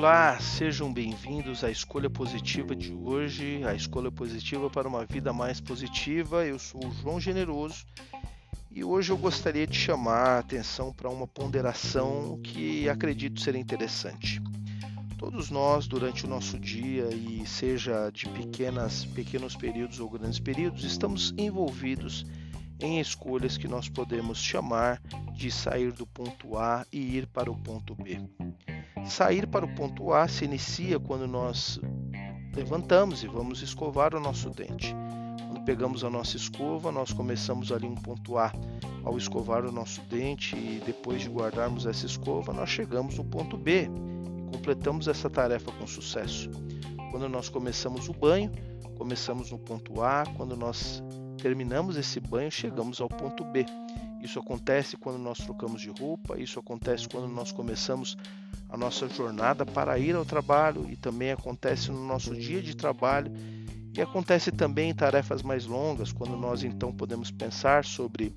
Olá, sejam bem-vindos à escolha positiva de hoje, a escolha positiva para uma vida mais positiva. Eu sou o João Generoso e hoje eu gostaria de chamar a atenção para uma ponderação que acredito ser interessante. Todos nós, durante o nosso dia, e seja de pequenas, pequenos períodos ou grandes períodos, estamos envolvidos em escolhas que nós podemos chamar de sair do ponto A e ir para o ponto B. Sair para o ponto A se inicia quando nós levantamos e vamos escovar o nosso dente. Quando pegamos a nossa escova, nós começamos ali um ponto A. Ao escovar o nosso dente e depois de guardarmos essa escova, nós chegamos no ponto B e completamos essa tarefa com sucesso. Quando nós começamos o banho, começamos no ponto A, quando nós terminamos esse banho, chegamos ao ponto B. Isso acontece quando nós trocamos de roupa, isso acontece quando nós começamos a nossa jornada para ir ao trabalho e também acontece no nosso dia de trabalho. E acontece também em tarefas mais longas, quando nós então podemos pensar sobre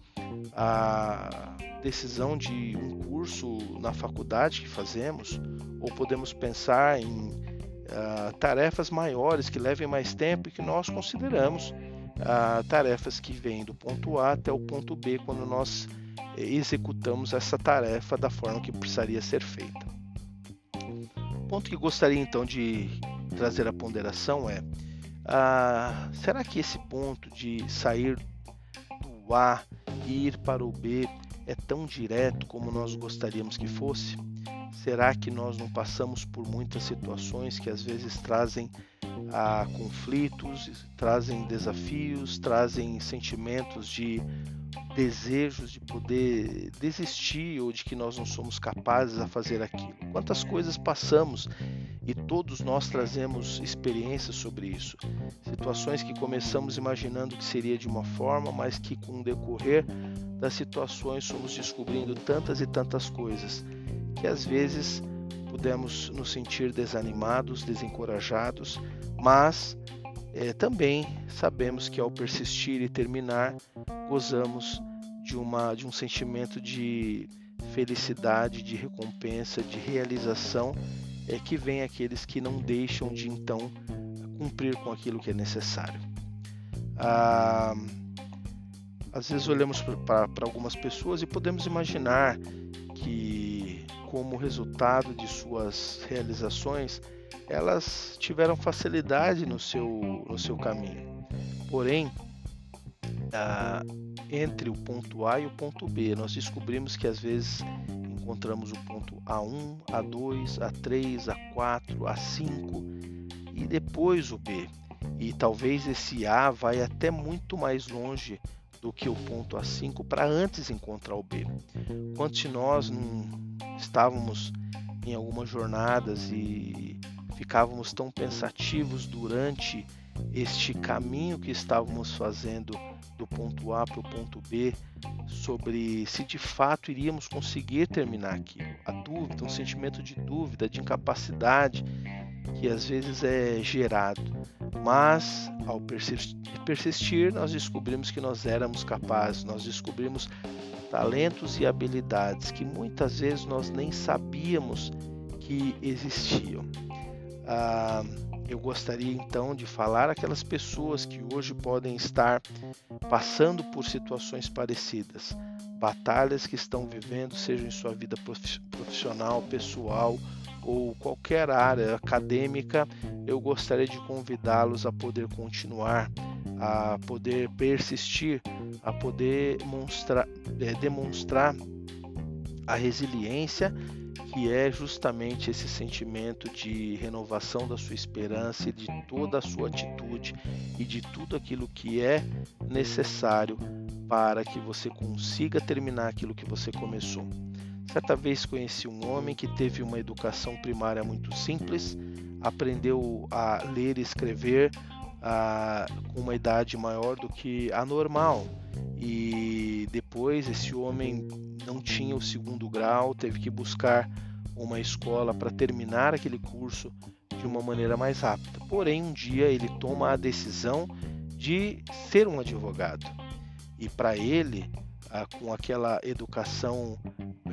a decisão de um curso na faculdade que fazemos, ou podemos pensar em uh, tarefas maiores que levem mais tempo e que nós consideramos uh, tarefas que vêm do ponto A até o ponto B quando nós executamos essa tarefa da forma que precisaria ser feita ponto que gostaria então de trazer a ponderação é: ah, será que esse ponto de sair do A e ir para o B é tão direto como nós gostaríamos que fosse? Será que nós não passamos por muitas situações que às vezes trazem ah, conflitos, trazem desafios, trazem sentimentos de desejos de poder desistir ou de que nós não somos capazes a fazer aquilo. Quantas coisas passamos e todos nós trazemos experiências sobre isso. Situações que começamos imaginando que seria de uma forma, mas que com o decorrer das situações fomos descobrindo tantas e tantas coisas que às vezes pudemos nos sentir desanimados, desencorajados, mas é, também sabemos que ao persistir e terminar, gozamos de, uma, de um sentimento de felicidade, de recompensa, de realização, é que vem aqueles que não deixam de então cumprir com aquilo que é necessário. Ah, às vezes olhamos para algumas pessoas e podemos imaginar que, como resultado de suas realizações, elas tiveram facilidade no seu, no seu caminho. Porém, ah, entre o ponto A e o ponto B, nós descobrimos que às vezes encontramos o ponto A1, A2, A3, A4, A5 e depois o B. E talvez esse A vai até muito mais longe do que o ponto A5 para antes encontrar o B. Quantos de nós não estávamos em algumas jornadas e ficávamos tão pensativos durante este caminho que estávamos fazendo do ponto A para o ponto B sobre se de fato iríamos conseguir terminar aquilo. A dúvida, um sentimento de dúvida, de incapacidade que às vezes é gerado. Mas ao persistir, nós descobrimos que nós éramos capazes, nós descobrimos talentos e habilidades que muitas vezes nós nem sabíamos que existiam. Ah, eu gostaria então de falar aquelas pessoas que hoje podem estar passando por situações parecidas, batalhas que estão vivendo, seja em sua vida profissional, pessoal ou qualquer área acadêmica, eu gostaria de convidá-los a poder continuar, a poder persistir, a poder demonstrar, é, demonstrar a resiliência que é justamente esse sentimento de renovação da sua esperança e de toda a sua atitude e de tudo aquilo que é necessário para que você consiga terminar aquilo que você começou. Certa vez conheci um homem que teve uma educação primária muito simples, aprendeu a ler e escrever a, com uma idade maior do que a normal. E depois esse homem não tinha o segundo grau, teve que buscar uma escola para terminar aquele curso de uma maneira mais rápida. Porém, um dia ele toma a decisão de ser um advogado. E para ele, com aquela educação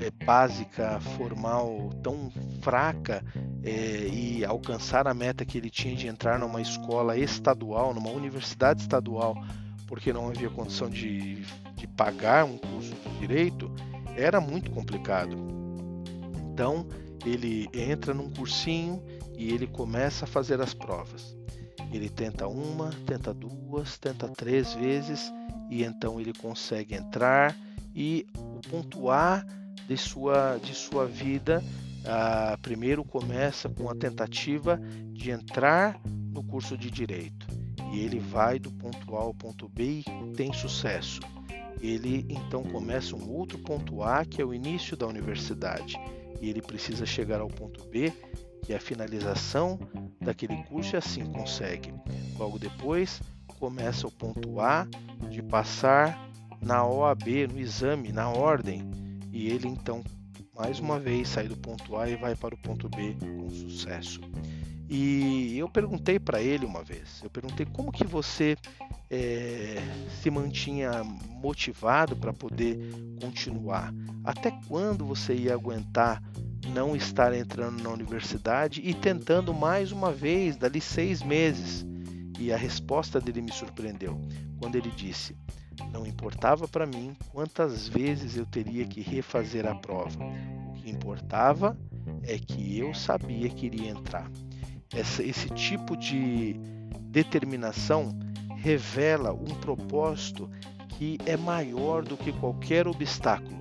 é, básica, formal tão fraca é, e alcançar a meta que ele tinha de entrar numa escola estadual, numa universidade estadual, porque não havia condição de, de pagar um curso de direito, era muito complicado. Então ele entra num cursinho e ele começa a fazer as provas. Ele tenta uma, tenta duas, tenta três vezes e então ele consegue entrar e o pontuar de sua, de sua vida. Ah, primeiro começa com a tentativa de entrar no curso de direito. E ele vai do ponto A ao ponto B e tem sucesso. Ele então começa um outro ponto A que é o início da universidade. E ele precisa chegar ao ponto B é a finalização daquele curso e assim consegue. Logo depois começa o ponto A de passar na OAB, no exame, na ordem, e ele então mais uma vez sai do ponto A e vai para o ponto B com sucesso. E eu perguntei para ele uma vez, eu perguntei como que você é, se mantinha motivado para poder continuar. Até quando você ia aguentar não estar entrando na universidade e tentando mais uma vez, dali seis meses? E a resposta dele me surpreendeu quando ele disse: Não importava para mim quantas vezes eu teria que refazer a prova. O que importava é que eu sabia que iria entrar. Essa, esse tipo de determinação revela um propósito que é maior do que qualquer obstáculo.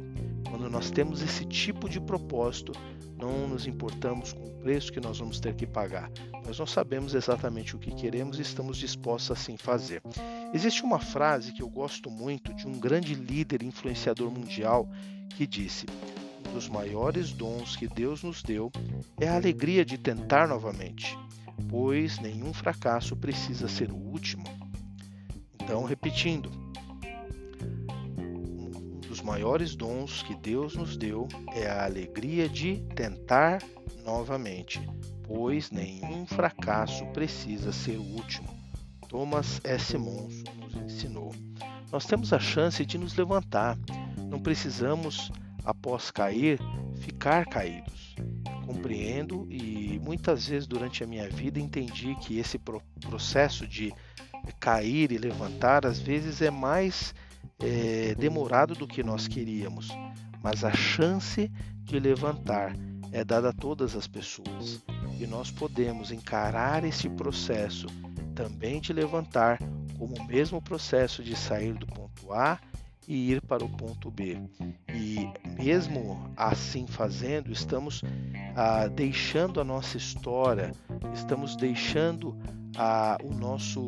Quando nós temos esse tipo de propósito, não nos importamos com o preço que nós vamos ter que pagar, nós sabemos exatamente o que queremos e estamos dispostos a assim fazer. Existe uma frase que eu gosto muito de um grande líder influenciador mundial que disse: Um dos maiores dons que Deus nos deu é a alegria de tentar novamente, pois nenhum fracasso precisa ser o último. Então, repetindo, dos maiores dons que Deus nos deu é a alegria de tentar novamente, pois nenhum fracasso precisa ser o último. Thomas S. Monson nos ensinou. Nós temos a chance de nos levantar, não precisamos, após cair, ficar caídos. Compreendo e muitas vezes durante a minha vida entendi que esse processo de cair e levantar às vezes é mais é, demorado do que nós queríamos, mas a chance de levantar é dada a todas as pessoas e nós podemos encarar esse processo também de levantar como o mesmo processo de sair do ponto A e ir para o ponto B. E mesmo assim fazendo, estamos ah, deixando a nossa história, estamos deixando ah, o nosso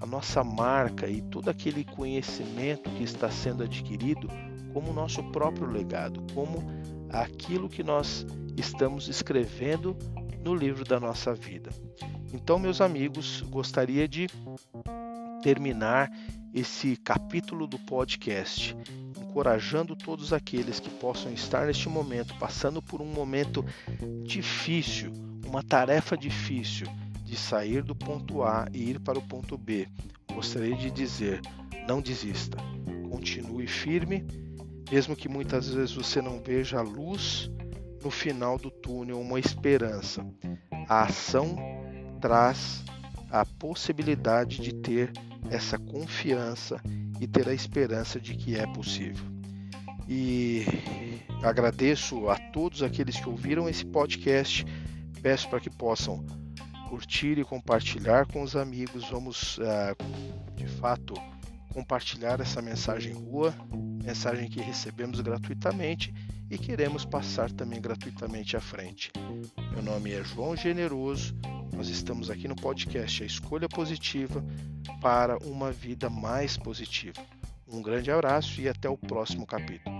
a nossa marca e todo aquele conhecimento que está sendo adquirido como nosso próprio legado, como aquilo que nós estamos escrevendo no livro da nossa vida. Então, meus amigos, gostaria de terminar esse capítulo do podcast encorajando todos aqueles que possam estar neste momento passando por um momento difícil, uma tarefa difícil de sair do ponto A e ir para o ponto B, gostaria de dizer: não desista, continue firme, mesmo que muitas vezes você não veja a luz no final do túnel, uma esperança. A ação traz a possibilidade de ter essa confiança e ter a esperança de que é possível. E agradeço a todos aqueles que ouviram esse podcast. Peço para que possam curtir e compartilhar com os amigos. Vamos, uh, de fato, compartilhar essa mensagem boa, mensagem que recebemos gratuitamente e queremos passar também gratuitamente à frente. Meu nome é João Generoso. Nós estamos aqui no podcast A Escolha Positiva para uma vida mais positiva. Um grande abraço e até o próximo capítulo.